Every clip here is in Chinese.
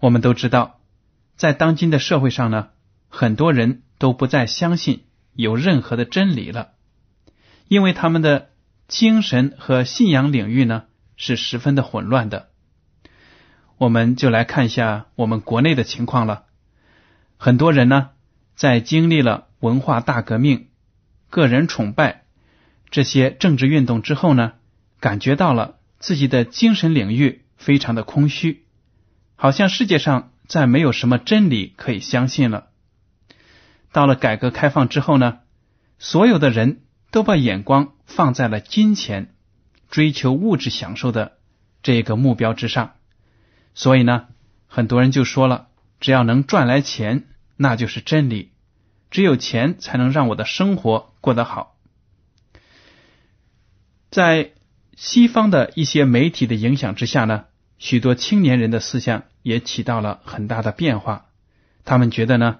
我们都知道，在当今的社会上呢，很多人都不再相信有任何的真理了，因为他们的精神和信仰领域呢是十分的混乱的。我们就来看一下我们国内的情况了。很多人呢，在经历了文化大革命、个人崇拜。这些政治运动之后呢，感觉到了自己的精神领域非常的空虚，好像世界上再没有什么真理可以相信了。到了改革开放之后呢，所有的人都把眼光放在了金钱、追求物质享受的这个目标之上，所以呢，很多人就说了，只要能赚来钱，那就是真理，只有钱才能让我的生活过得好。在西方的一些媒体的影响之下呢，许多青年人的思想也起到了很大的变化。他们觉得呢，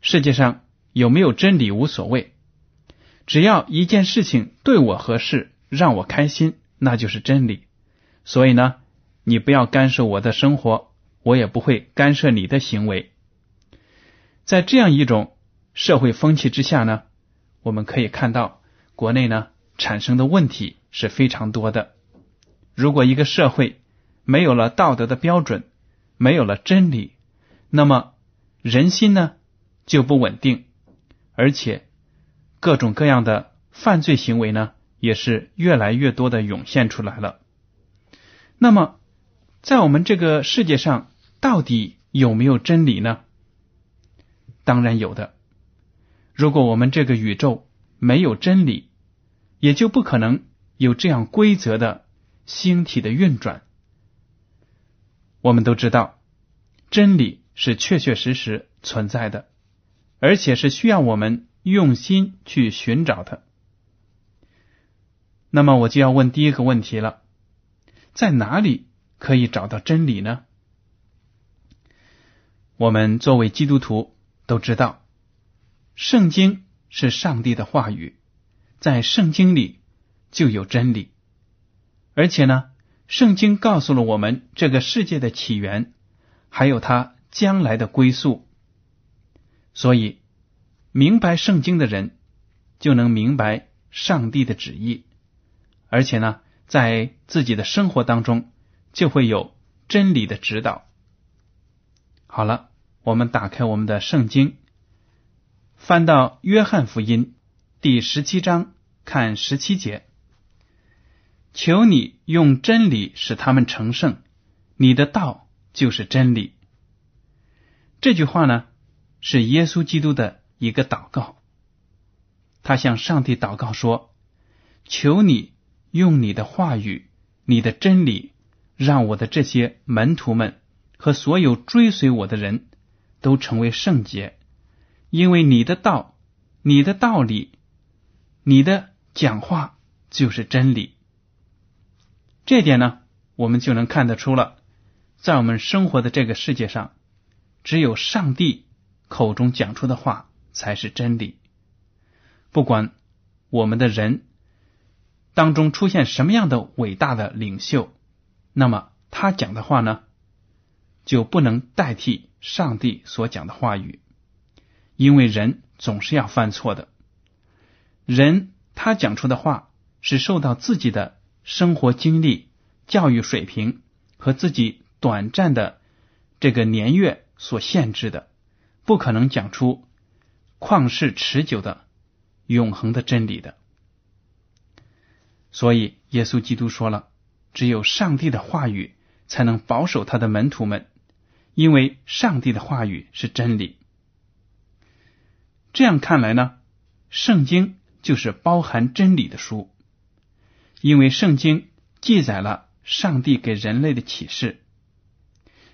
世界上有没有真理无所谓，只要一件事情对我合适，让我开心，那就是真理。所以呢，你不要干涉我的生活，我也不会干涉你的行为。在这样一种社会风气之下呢，我们可以看到国内呢。产生的问题是非常多的。如果一个社会没有了道德的标准，没有了真理，那么人心呢就不稳定，而且各种各样的犯罪行为呢也是越来越多的涌现出来了。那么，在我们这个世界上，到底有没有真理呢？当然有的。如果我们这个宇宙没有真理，也就不可能有这样规则的星体的运转。我们都知道，真理是确确实实存在的，而且是需要我们用心去寻找的。那么，我就要问第一个问题了：在哪里可以找到真理呢？我们作为基督徒都知道，圣经是上帝的话语。在圣经里就有真理，而且呢，圣经告诉了我们这个世界的起源，还有它将来的归宿。所以，明白圣经的人就能明白上帝的旨意，而且呢，在自己的生活当中就会有真理的指导。好了，我们打开我们的圣经，翻到约翰福音。第十七章看十七节，求你用真理使他们成圣，你的道就是真理。这句话呢，是耶稣基督的一个祷告。他向上帝祷告说：“求你用你的话语、你的真理，让我的这些门徒们和所有追随我的人都成为圣洁，因为你的道、你的道理。”你的讲话就是真理，这点呢，我们就能看得出了。在我们生活的这个世界上，只有上帝口中讲出的话才是真理。不管我们的人当中出现什么样的伟大的领袖，那么他讲的话呢，就不能代替上帝所讲的话语，因为人总是要犯错的。人他讲出的话是受到自己的生活经历、教育水平和自己短暂的这个年月所限制的，不可能讲出旷世持久的。永恒的真理的，所以耶稣基督说了：“只有上帝的话语才能保守他的门徒们，因为上帝的话语是真理。”这样看来呢，圣经就是包含真理的书，因为圣经记载了上帝给人类的启示。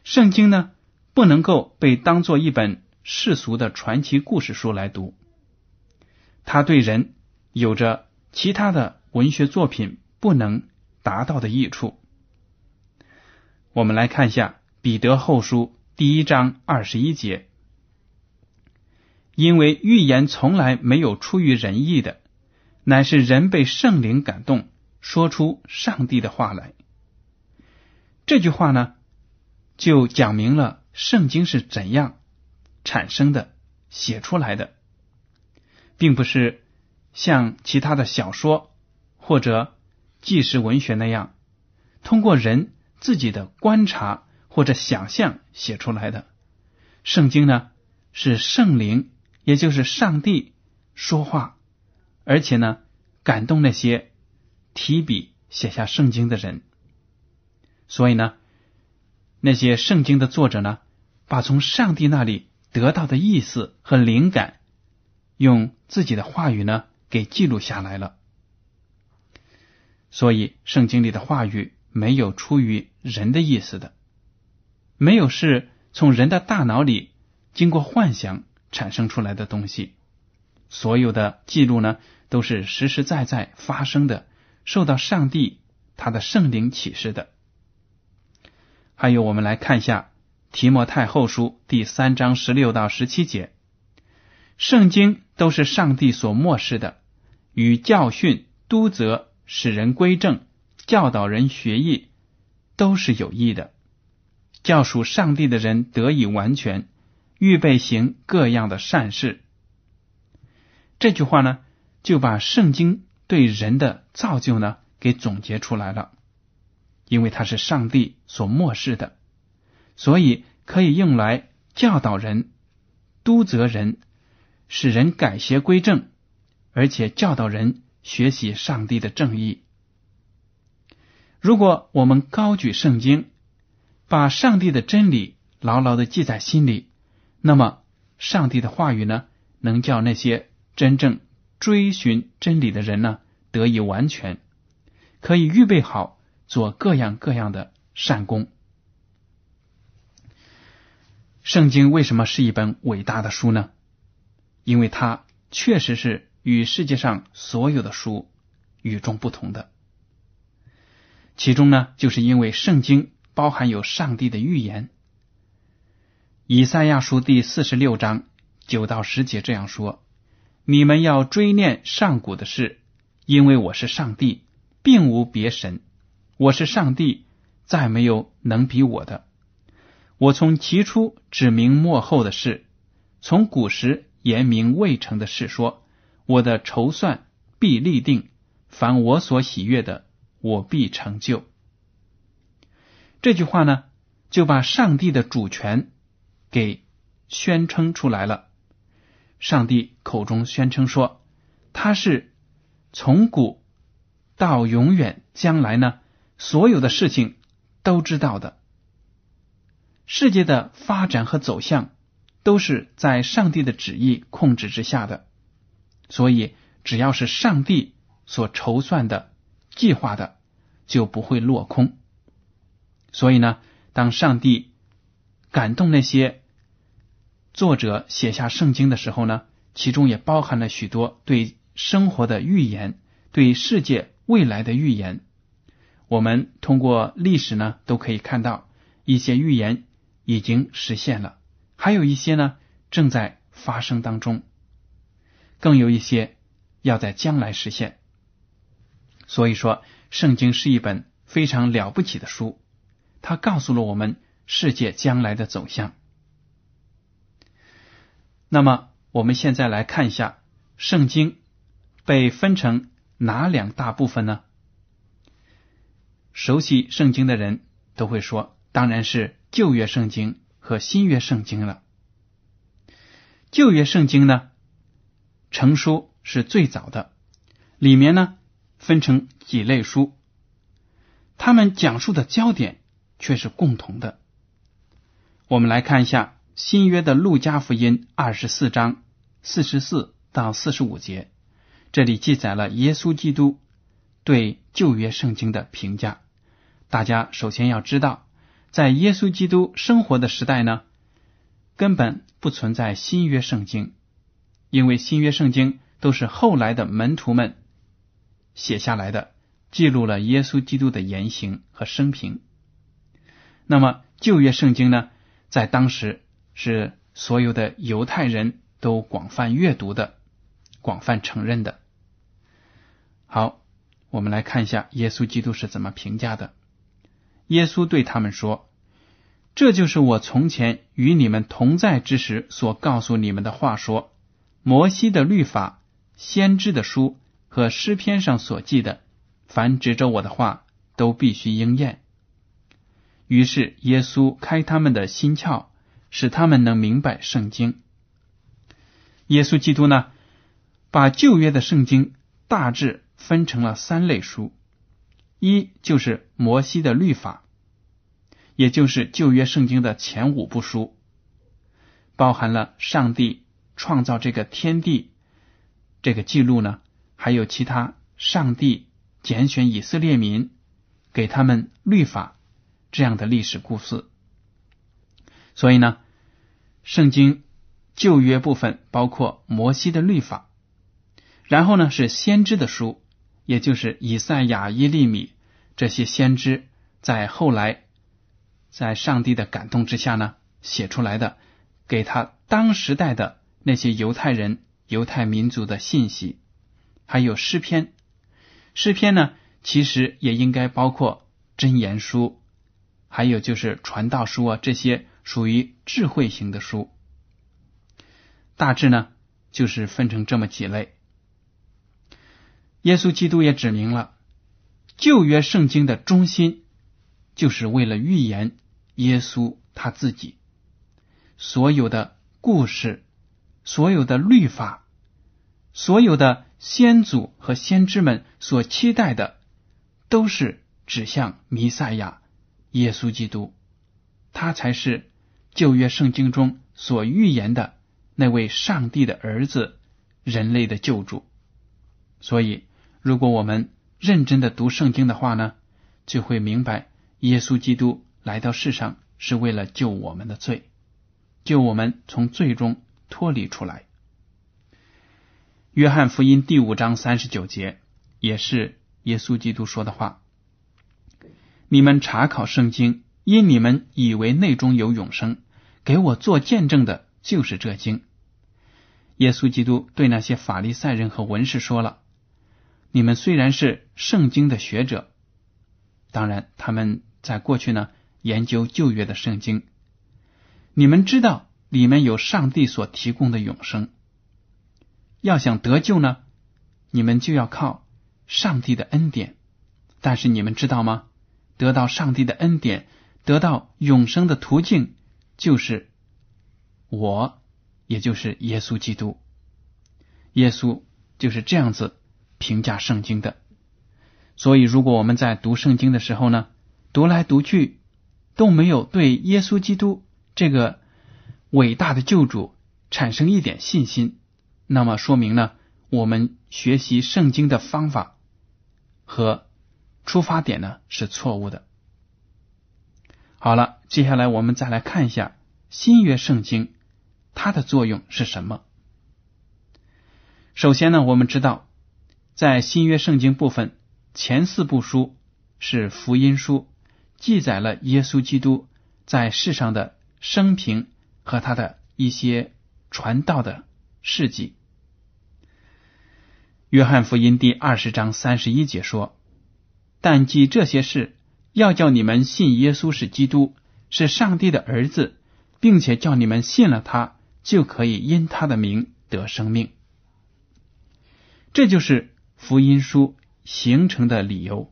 圣经呢，不能够被当做一本世俗的传奇故事书来读。他对人有着其他的文学作品不能达到的益处。我们来看一下《彼得后书》第一章二十一节：“因为预言从来没有出于人意的，乃是人被圣灵感动，说出上帝的话来。”这句话呢，就讲明了圣经是怎样产生的、写出来的。并不是像其他的小说或者纪实文学那样，通过人自己的观察或者想象写出来的。圣经呢，是圣灵，也就是上帝说话，而且呢，感动那些提笔写下圣经的人。所以呢，那些圣经的作者呢，把从上帝那里得到的意思和灵感。用自己的话语呢，给记录下来了。所以圣经里的话语没有出于人的意思的，没有是从人的大脑里经过幻想产生出来的东西。所有的记录呢，都是实实在在发生的，受到上帝他的圣灵启示的。还有，我们来看一下提摩太后书第三章十六到十七节。圣经都是上帝所漠视的，与教训、督责、使人归正、教导人学艺，都是有益的，教属上帝的人得以完全，预备行各样的善事。这句话呢，就把圣经对人的造就呢给总结出来了，因为它是上帝所漠视的，所以可以用来教导人、督责人。使人改邪归正，而且教导人学习上帝的正义。如果我们高举圣经，把上帝的真理牢牢的记在心里，那么上帝的话语呢，能叫那些真正追寻真理的人呢得以完全，可以预备好做各样各样的善功。圣经为什么是一本伟大的书呢？因为它确实是与世界上所有的书与众不同的，其中呢，就是因为圣经包含有上帝的预言。以赛亚书第四十六章九到十节这样说：“你们要追念上古的事，因为我是上帝，并无别神。我是上帝，再没有能比我的。我从起初指明末后的事，从古时。”言明未成的事，说我的筹算必立定，凡我所喜悦的，我必成就。这句话呢，就把上帝的主权给宣称出来了。上帝口中宣称说，他是从古到永远将来呢，所有的事情都知道的。世界的发展和走向。都是在上帝的旨意控制之下的，所以只要是上帝所筹算的、计划的，就不会落空。所以呢，当上帝感动那些作者写下圣经的时候呢，其中也包含了许多对生活的预言、对世界未来的预言。我们通过历史呢，都可以看到一些预言已经实现了，还有一些呢正在发生当中，更有一些要在将来实现。所以说，圣经是一本非常了不起的书，它告诉了我们世界将来的走向。那么，我们现在来看一下圣经被分成哪两大部分呢？熟悉圣经的人都会说，当然是旧约圣经和新约圣经了。旧约圣经呢，成书是最早的，里面呢。分成几类书，他们讲述的焦点却是共同的。我们来看一下新约的路加福音二十四章四十四到四十五节，这里记载了耶稣基督对旧约圣经的评价。大家首先要知道，在耶稣基督生活的时代呢，根本不存在新约圣经，因为新约圣经都是后来的门徒们。写下来的记录了耶稣基督的言行和生平。那么旧约圣经呢，在当时是所有的犹太人都广泛阅读的、广泛承认的。好，我们来看一下耶稣基督是怎么评价的。耶稣对他们说：“这就是我从前与你们同在之时所告诉你们的话，说摩西的律法、先知的书。”和诗篇上所记的，凡指着我的话，都必须应验。于是耶稣开他们的心窍，使他们能明白圣经。耶稣基督呢，把旧约的圣经大致分成了三类书：一就是摩西的律法，也就是旧约圣经的前五部书，包含了上帝创造这个天地这个记录呢。还有其他上帝拣选以色列民，给他们律法这样的历史故事。所以呢，圣经旧约部分包括摩西的律法，然后呢是先知的书，也就是以赛亚、耶利米这些先知在后来在上帝的感动之下呢写出来的，给他当时代的那些犹太人、犹太民族的信息。还有诗篇，诗篇呢，其实也应该包括真言书，还有就是传道书啊，这些属于智慧型的书。大致呢，就是分成这么几类。耶稣基督也指明了旧约圣经的中心，就是为了预言耶稣他自己，所有的故事，所有的律法，所有的。先祖和先知们所期待的，都是指向弥赛亚耶稣基督，他才是旧约圣经中所预言的那位上帝的儿子，人类的救主。所以，如果我们认真的读圣经的话呢，就会明白，耶稣基督来到世上是为了救我们的罪，救我们从罪中脱离出来。约翰福音第五章三十九节，也是耶稣基督说的话：“你们查考圣经，因你们以为内中有永生，给我做见证的，就是这经。”耶稣基督对那些法利赛人和文士说了：“你们虽然是圣经的学者，当然他们在过去呢研究旧约的圣经，你们知道里面有上帝所提供的永生。”要想得救呢，你们就要靠上帝的恩典。但是你们知道吗？得到上帝的恩典，得到永生的途径，就是我，也就是耶稣基督。耶稣就是这样子评价圣经的。所以，如果我们在读圣经的时候呢，读来读去都没有对耶稣基督这个伟大的救主产生一点信心。那么说明呢，我们学习圣经的方法和出发点呢是错误的。好了，接下来我们再来看一下新约圣经它的作用是什么。首先呢，我们知道在新约圣经部分前四部书是福音书，记载了耶稣基督在世上的生平和他的一些传道的事迹。约翰福音第二十章三十一节说：“但记这些事，要叫你们信耶稣是基督，是上帝的儿子，并且叫你们信了他，就可以因他的名得生命。”这就是福音书形成的理由。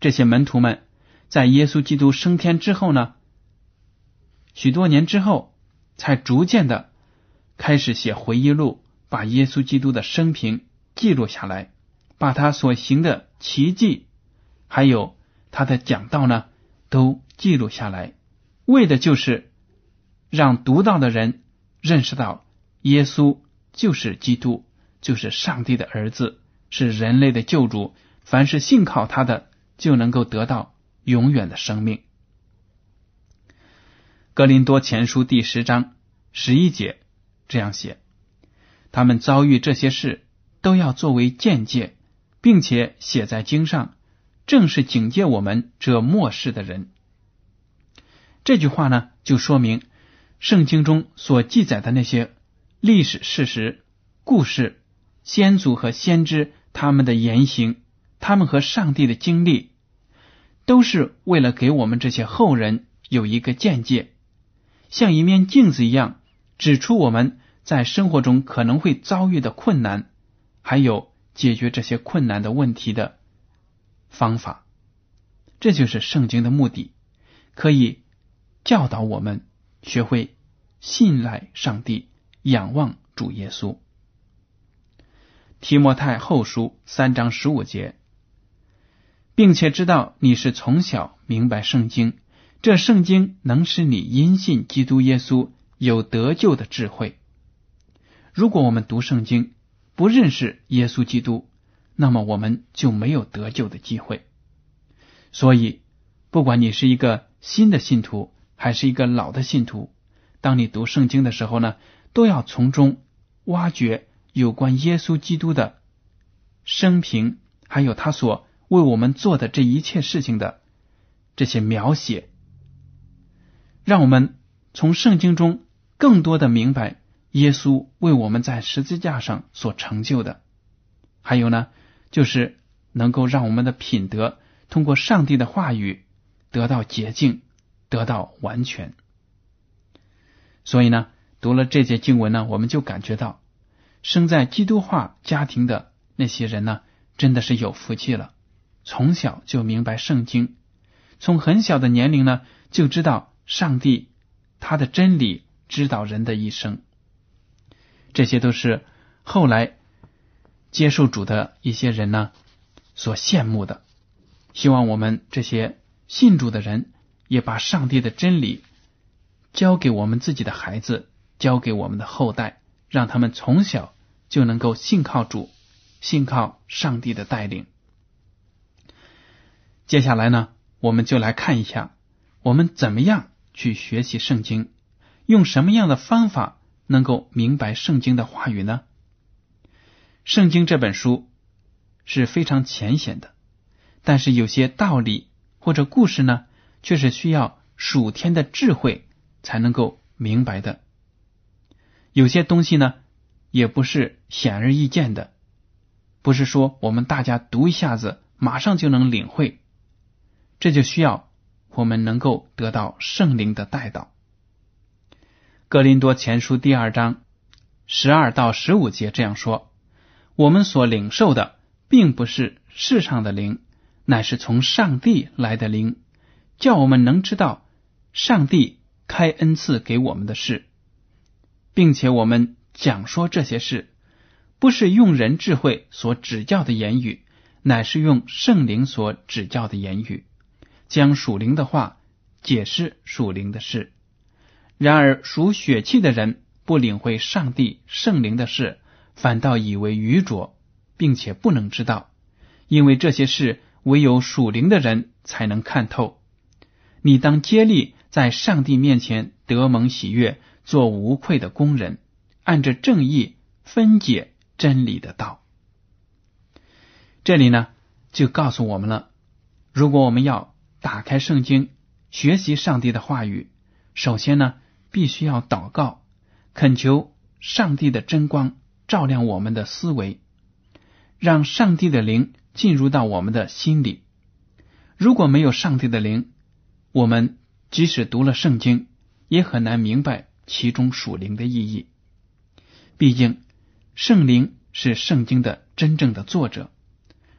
这些门徒们在耶稣基督升天之后呢，许多年之后，才逐渐的开始写回忆录，把耶稣基督的生平记录下来，把他所行的奇迹，还有他的讲道呢，都记录下来，为的就是让读到的人认识到耶稣就是基督。就是上帝的儿子，是人类的救主。凡是信靠他的，就能够得到永远的生命。格林多前书第十章十一节这样写：他们遭遇这些事，都要作为见解，并且写在经上，正是警戒我们这末世的人。这句话呢，就说明圣经中所记载的那些历史事实、故事。先祖和先知他们的言行，他们和上帝的经历，都是为了给我们这些后人有一个见解，像一面镜子一样，指出我们在生活中可能会遭遇的困难，还有解决这些困难的问题的方法。这就是圣经的目的，可以教导我们学会信赖上帝，仰望主耶稣。提摩太后书三章十五节，并且知道你是从小明白圣经，这圣经能使你因信基督耶稣有得救的智慧。如果我们读圣经不认识耶稣基督，那么我们就没有得救的机会。所以，不管你是一个新的信徒还是一个老的信徒，当你读圣经的时候呢，都要从中挖掘。有关耶稣基督的生平，还有他所为我们做的这一切事情的这些描写，让我们从圣经中更多的明白耶稣为我们在十字架上所成就的。还有呢，就是能够让我们的品德通过上帝的话语得到洁净，得到完全。所以呢，读了这节经文呢，我们就感觉到。生在基督化家庭的那些人呢，真的是有福气了。从小就明白圣经，从很小的年龄呢就知道上帝他的真理指导人的一生。这些都是后来接受主的一些人呢所羡慕的。希望我们这些信主的人也把上帝的真理教给我们自己的孩子，教给我们的后代。让他们从小就能够信靠主，信靠上帝的带领。接下来呢，我们就来看一下，我们怎么样去学习圣经，用什么样的方法能够明白圣经的话语呢？圣经这本书是非常浅显的，但是有些道理或者故事呢，却是需要属天的智慧才能够明白的。有些东西呢，也不是显而易见的，不是说我们大家读一下子马上就能领会，这就需要我们能够得到圣灵的带导。格林多前书第二章十二到十五节这样说：我们所领受的，并不是世上的灵，乃是从上帝来的灵，叫我们能知道上帝开恩赐给我们的事。并且我们讲说这些事，不是用人智慧所指教的言语，乃是用圣灵所指教的言语，将属灵的话解释属灵的事。然而属血气的人不领会上帝圣灵的事，反倒以为愚拙，并且不能知道，因为这些事唯有属灵的人才能看透。你当接力在上帝面前得蒙喜悦。做无愧的工人，按着正义分解真理的道。这里呢，就告诉我们了：如果我们要打开圣经，学习上帝的话语，首先呢，必须要祷告，恳求上帝的真光照亮我们的思维，让上帝的灵进入到我们的心里。如果没有上帝的灵，我们即使读了圣经，也很难明白其中属灵的意义。毕竟，圣灵是圣经的真正的作者。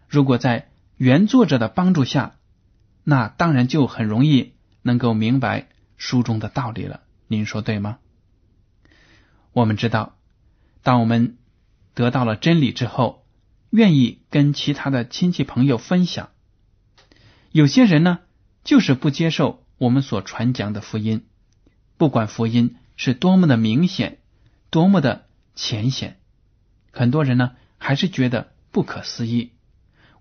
如果在原作者的帮助下，那当然就很容易能够明白书中的道理了。您说对吗？我们知道，当我们得到了真理之后，愿意跟其他的亲戚朋友分享。有些人呢，就是不接受我们所传讲的福音，不管福音是多么的明显，多么的浅显，很多人呢还是觉得不可思议。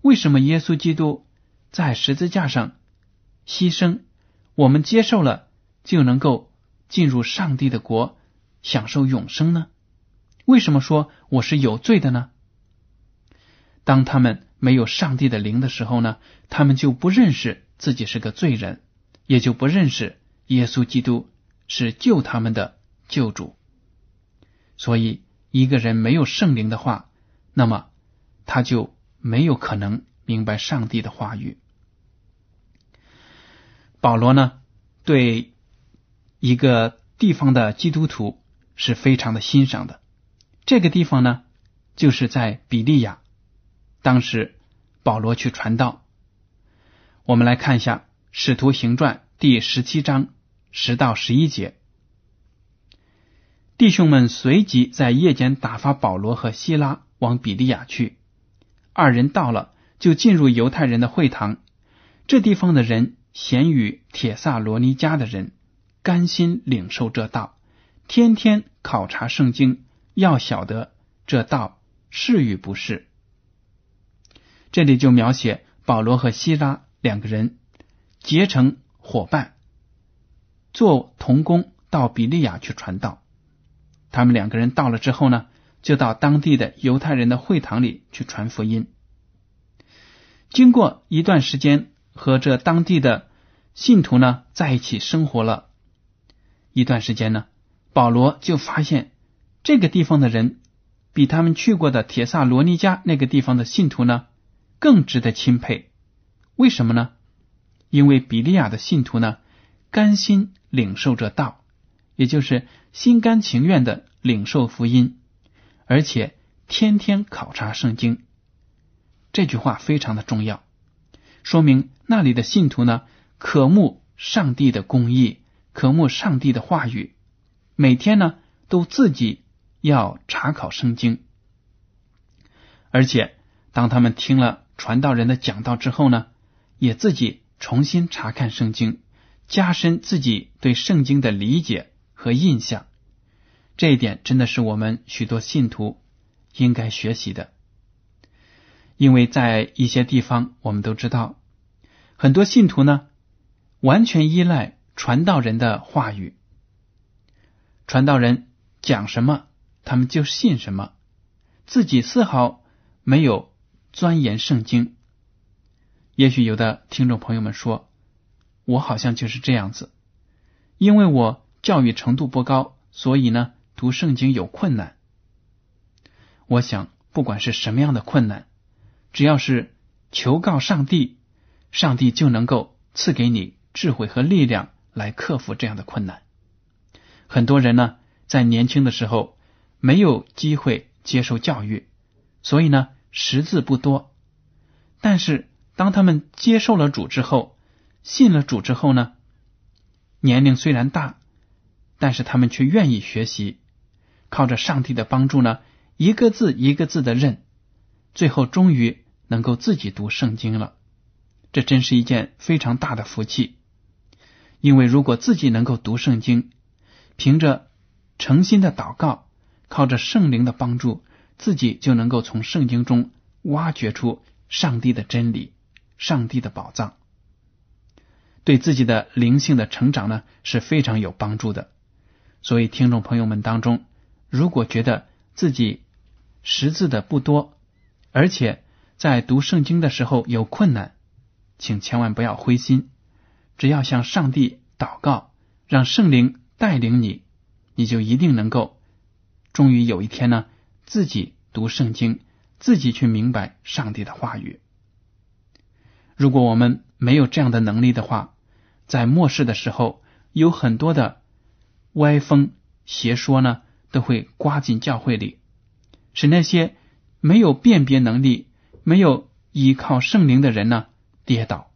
为什么耶稣基督在十字架上牺牲，我们接受了就能够进入上帝的国，享受永生呢？为什么说我是有罪的呢？当他们。没有上帝的灵的时候呢，他们就不认识自己是个罪人，也就不认识耶稣基督是救他们的救主。所以，一个人没有圣灵的话，那么他就没有可能明白上帝的话语。保罗呢，对一个地方的基督徒是非常的欣赏的。这个地方呢，就是在比利亚。当时保罗去传道，我们来看一下《使徒行传》第十七章十到十一节。弟兄们随即在夜间打发保罗和希拉往比利亚去。二人到了，就进入犹太人的会堂。这地方的人咸与铁萨罗尼迦的人甘心领受这道，天天考察圣经，要晓得这道是与不是。这里就描写保罗和希拉两个人结成伙伴，做童工到比利亚去传道。他们两个人到了之后呢，就到当地的犹太人的会堂里去传福音。经过一段时间和这当地的信徒呢在一起生活了一段时间呢，保罗就发现这个地方的人比他们去过的铁萨罗尼迦那个地方的信徒呢。更值得钦佩，为什么呢？因为比利亚的信徒呢，甘心领受着道，也就是心甘情愿的领受福音，而且天天考察圣经。这句话非常的重要，说明那里的信徒呢，渴慕上帝的公义，渴慕上帝的话语，每天呢都自己要查考圣经，而且当他们听了。传道人的讲道之后呢，也自己重新查看圣经，加深自己对圣经的理解和印象。这一点真的是我们许多信徒应该学习的。因为在一些地方，我们都知道，很多信徒呢，完全依赖传道人的话语，传道人讲什么，他们就信什么，自己丝毫没有。钻研圣经，也许有的听众朋友们说，我好像就是这样子，因为我教育程度不高，所以呢读圣经有困难。我想，不管是什么样的困难，只要是求告上帝，上帝就能够赐给你智慧和力量来克服这样的困难。很多人呢，在年轻的时候没有机会接受教育，所以呢。识字不多，但是当他们接受了主之后，信了主之后呢，年龄虽然大，但是他们却愿意学习，靠着上帝的帮助呢，一个字一个字的认，最后终于能够自己读圣经了。这真是一件非常大的福气，因为如果自己能够读圣经，凭着诚心的祷告，靠着圣灵的帮助。自己就能够从圣经中挖掘出上帝的真理、上帝的宝藏，对自己的灵性的成长呢是非常有帮助的。所以，听众朋友们当中，如果觉得自己识字的不多，而且在读圣经的时候有困难，请千万不要灰心，只要向上帝祷告，让圣灵带领你，你就一定能够，终于有一天呢，自己读圣经，自己去明白上帝的话语。如果我们没有这样的能力的话，在末世的时候，有很多的歪风邪说呢，都会刮进教会里，使那些没有辨别能力、没有依靠圣灵的人呢跌倒。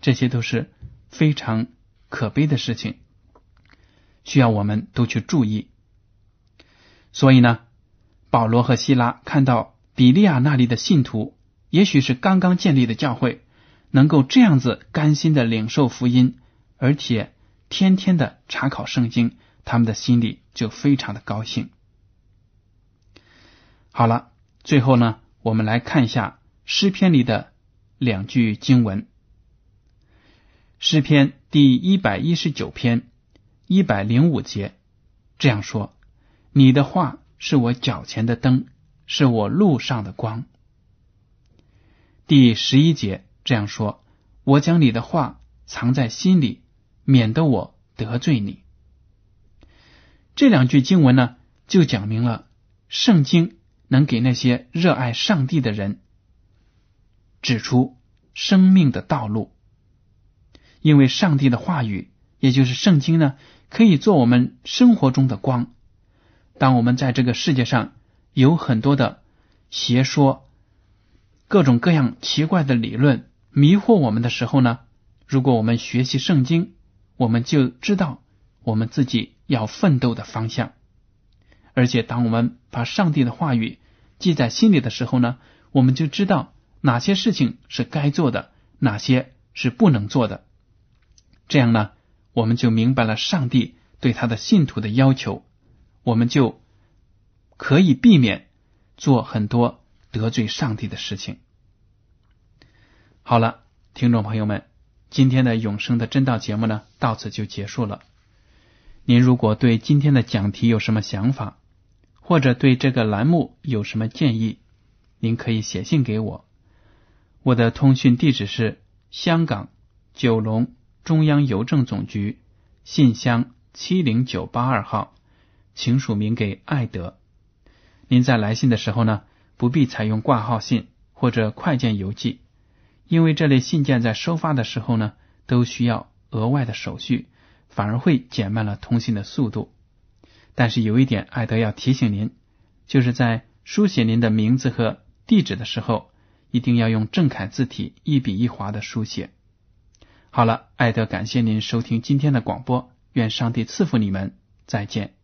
这些都是非常可悲的事情，需要我们都去注意。所以呢，保罗和希拉看到比利亚那里的信徒，也许是刚刚建立的教会。能够这样子甘心的领受福音，而且天天的查考圣经，他们的心里就非常的高兴。好了，最后呢，我们来看一下诗篇里的两句经文。诗篇第一百一十九篇一百零五节这样说：“你的话是我脚前的灯，是我路上的光。”第十一节。这样说，我将你的话藏在心里，免得我得罪你。这两句经文呢，就讲明了圣经能给那些热爱上帝的人指出生命的道路，因为上帝的话语，也就是圣经呢，可以做我们生活中的光。当我们在这个世界上有很多的邪说、各种各样奇怪的理论。迷惑我们的时候呢，如果我们学习圣经，我们就知道我们自己要奋斗的方向。而且，当我们把上帝的话语记在心里的时候呢，我们就知道哪些事情是该做的，哪些是不能做的。这样呢，我们就明白了上帝对他的信徒的要求，我们就可以避免做很多得罪上帝的事情。好了，听众朋友们，今天的永生的真道节目呢，到此就结束了。您如果对今天的讲题有什么想法，或者对这个栏目有什么建议，您可以写信给我。我的通讯地址是香港九龙中央邮政总局信箱七零九八二号，请署名给艾德。您在来信的时候呢，不必采用挂号信或者快件邮寄。因为这类信件在收发的时候呢，都需要额外的手续，反而会减慢了通信的速度。但是有一点，艾德要提醒您，就是在书写您的名字和地址的时候，一定要用正楷字体，一笔一划的书写。好了，艾德感谢您收听今天的广播，愿上帝赐福你们，再见。